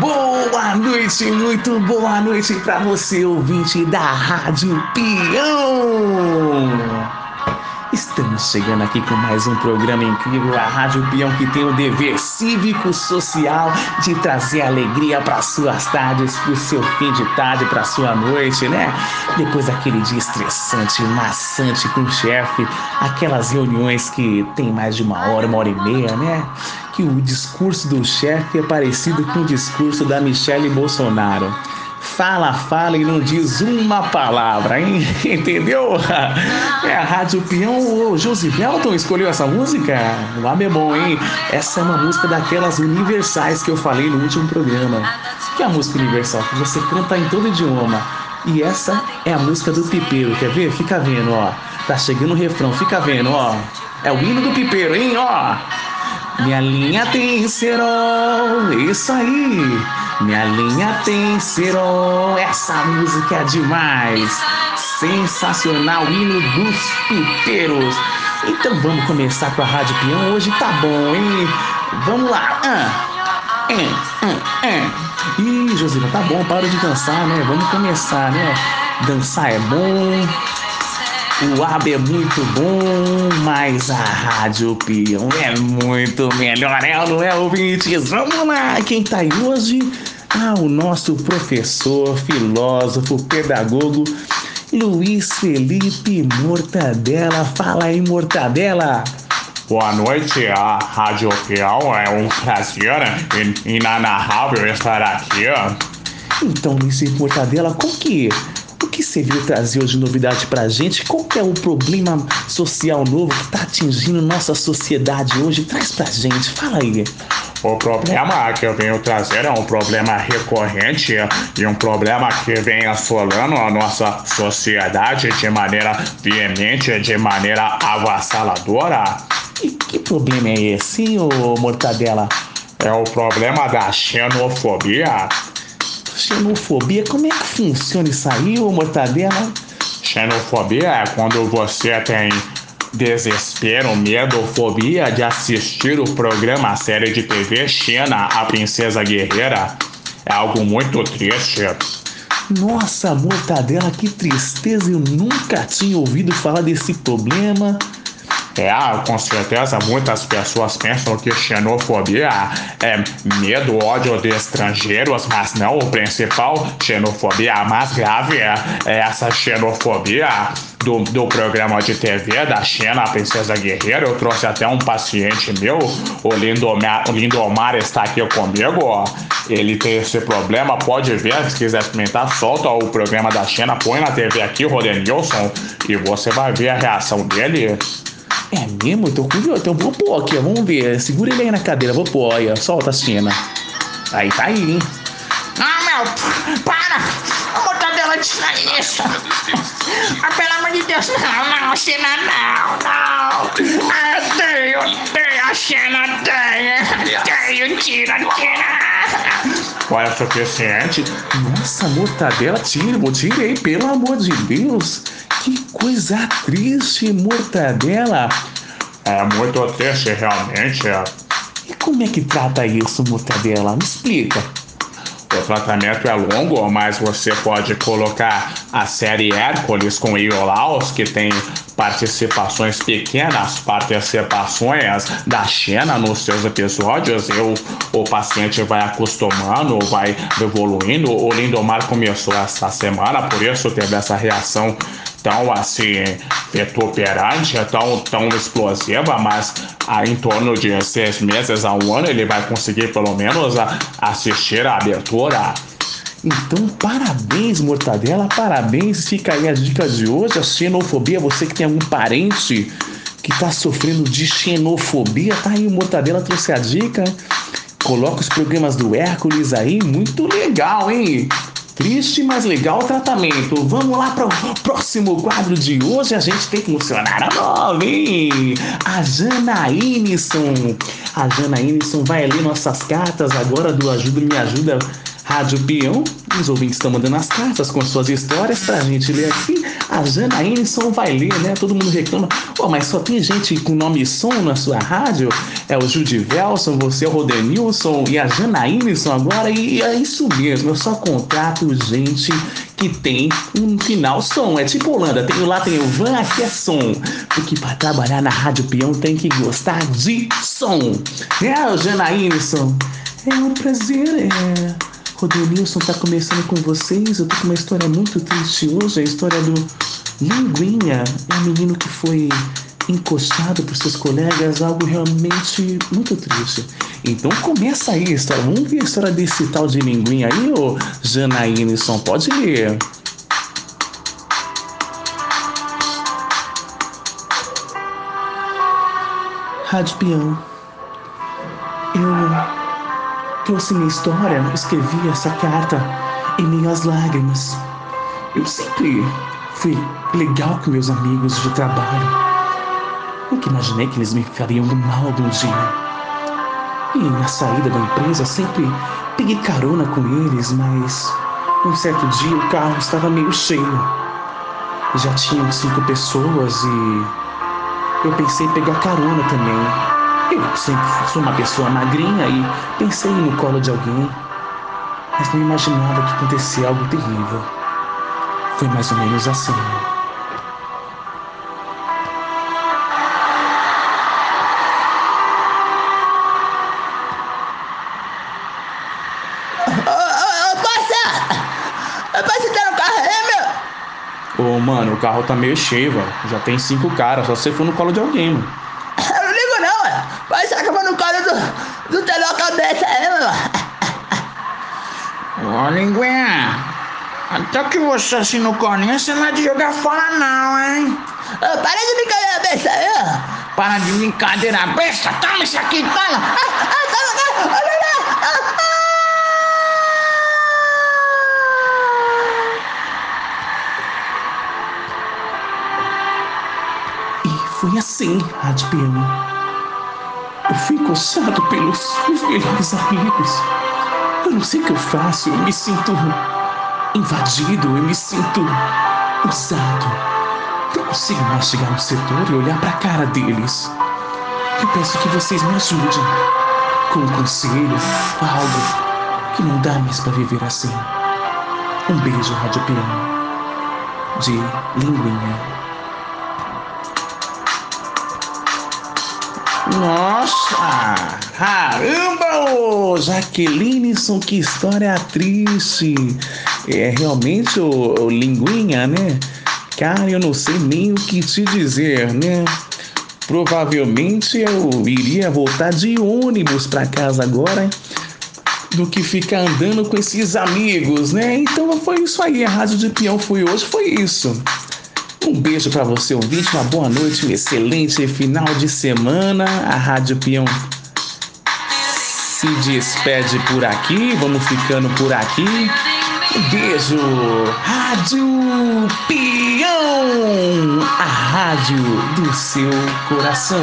Boa noite, muito boa noite para você, ouvinte da Rádio Peão. Estamos chegando aqui com mais um programa incrível, a Rádio Peão que tem o dever cívico social de trazer alegria para suas tardes, para o seu fim de tarde, para sua noite, né? Depois daquele dia estressante, maçante com o chefe, aquelas reuniões que tem mais de uma hora, uma hora e meia, né? Que o discurso do chefe é parecido com o discurso da Michelle Bolsonaro fala, fala e não diz uma palavra, hein? Entendeu? É a Rádio Peão, o Josivelton escolheu essa música? Lá é bom, hein? Essa é uma música daquelas universais que eu falei no último programa. Que é a música universal, que você canta em todo idioma. E essa é a música do pipeiro, quer ver? Fica vendo, ó. Tá chegando o refrão, fica vendo, ó. É o hino do pipeiro, hein, ó. Minha linha tem cerol, isso aí. Minha linha tem cerol, essa música é demais. Sensacional, hino dos pipeiros. Então vamos começar com a Rádio Peão. Hoje tá bom, hein? Vamos lá. Ah, ah, é. Ih, Josiva, tá bom, para de dançar, né? Vamos começar, né? Dançar é bom, o AB é muito bom, mas a Rádio Peão é muito melhor, é não é, ouvintes? Vamos lá, quem tá aí hoje? Ah, o nosso professor, filósofo, pedagogo, Luiz Felipe Mortadela. Fala aí, Mortadela. Boa noite, a Rádio Peão. É um prazer inanarrável estar aqui. Então, Luiz Felipe Mortadela, o que você veio trazer hoje de novidade pra gente? Qual que é o problema social novo que tá atingindo nossa sociedade hoje? Traz pra gente, fala aí. O problema que eu venho trazer é um problema recorrente e um problema que vem assolando a nossa sociedade de maneira veemente, de maneira avassaladora. E que problema é esse, ô Mortadela? É o problema da xenofobia. Xenofobia, como é que funciona isso aí, ô Mortadela? Xenofobia é quando você tem desespero, medo ou fobia de assistir o programa, a série de TV Xena, a Princesa Guerreira. É algo muito triste. Nossa, Mortadela, que tristeza! Eu nunca tinha ouvido falar desse problema. É, com certeza muitas pessoas pensam que xenofobia é medo, ódio de estrangeiros, mas não, o principal xenofobia mais grave é, é essa xenofobia do, do programa de TV da Xena, a Princesa Guerreira. Eu trouxe até um paciente meu, o Lindomar, o Lindomar está aqui comigo. Ele tem esse problema, pode ver, se quiser experimentar, solta o programa da Xena, põe na TV aqui, Rodenilson, e você vai ver a reação dele. É mesmo? Então, então vou pôr aqui, ó. Vamos ver. Segura ele aí na cadeira, vou pôr ó. Solta a cena. Aí tá aí, hein? Ah, meu, para! A mortadela tira isso! Ah, pelo amor de Deus, não, não, cena não, não! Ah, eu tenho, tenho a cena, tenho! Tenho, tira, tira! Qual é o suficiente? Nossa, mortadela, tira, tirei, pelo amor de Deus! Que coisa triste, mortadela. É muito triste, realmente. E como é que trata isso, mortadela? Me explica. O tratamento é longo, mas você pode colocar a série Hércules com Iolaus, que tem participações pequenas, participações da Xena nos seus episódios, e o, paciente vai acostumando, vai evoluindo. O Lindomar começou essa semana, por isso teve essa reação tão assim vituperante, tão, tão explosiva, mas ah, em torno de seis meses a um ano ele vai conseguir pelo menos a, assistir a abertura. Então, parabéns, Mortadela, parabéns. Fica aí a dica de hoje, a xenofobia. Você que tem algum parente que tá sofrendo de xenofobia, tá aí, Mortadela trouxe a dica. Coloca os programas do Hércules aí, muito legal, hein? Triste, mas legal o tratamento. Vamos lá para o próximo quadro de hoje. A gente tem funcionária nova, hein? A Janaíneson. A Janaíneson vai ler nossas cartas agora do Ajuda Me Ajuda Rádio Peão. Os ouvintes estão mandando as cartas com suas histórias pra gente ler aqui. A Janaíneson vai ler, né? Todo mundo reclama. Pô, mas só tem gente com nome som na sua rádio? É o Judivelson, você é o Rodenilson e a Janaíneson agora. E é isso mesmo, eu só contrato gente que tem um final som. É tipo Holanda, tem lá tem o van, aqui é som. Porque para trabalhar na Rádio Peão tem que gostar de som. É, Janaíneson. É um prazer, é. Rodolilson tá começando com vocês. Eu tô com uma história muito triste hoje. A história do Linguinha. É um menino que foi encostado por seus colegas. Algo realmente muito triste. Então começa aí a história. Vamos ver a história desse tal de Linguinha aí, ô Janaíneson. Pode ler. Rádio Peão. Eu trouxe minha história, escrevi essa carta meio às lágrimas. Eu sempre fui legal com meus amigos de trabalho. Nunca imaginei que eles me fariam do mal de um dia. E na saída da empresa sempre peguei carona com eles, mas um certo dia o carro estava meio cheio. Já tinham cinco pessoas e eu pensei em pegar carona também. Eu sempre fui uma pessoa magrinha e pensei no colo de alguém, mas não imaginava que acontecia algo terrível. Foi mais ou menos assim. Ô, mano, o carro tá meio cheio, velho. Já tem cinco caras, só você for no colo de alguém, mano. Do telhão cabeça aí, meu. Ô, linguinha. Até que você assim no coninho, você não é de jogar fora não, hein? Ô, para de brincadeira besta ó. Para de brincadeira besta, toma isso aqui, toma. Ah, ah, toma. Ah, ah. E foi assim, Radpiano. Eu fui coçado pelos melhores amigos. Eu não sei o que eu faço, eu me sinto invadido, eu me sinto usado. Não consigo mais chegar no setor e olhar para a cara deles. Eu peço que vocês me ajudem com um conselho, algo que não dá mais para viver assim. Um beijo, Rádio Peão, de Linguinha. Nossa! Caramba! Ô, Jaquelineson, que história triste! É realmente o, o Linguinha, né? Cara, eu não sei nem o que te dizer, né? Provavelmente eu iria voltar de ônibus para casa agora do que ficar andando com esses amigos, né? Então foi isso aí. A Rádio de Peão foi hoje, foi isso. Um beijo para você, ouvinte, uma boa noite, um excelente final de semana. A Rádio Peão se despede por aqui, vamos ficando por aqui. Um beijo, Rádio Peão, a rádio do seu coração.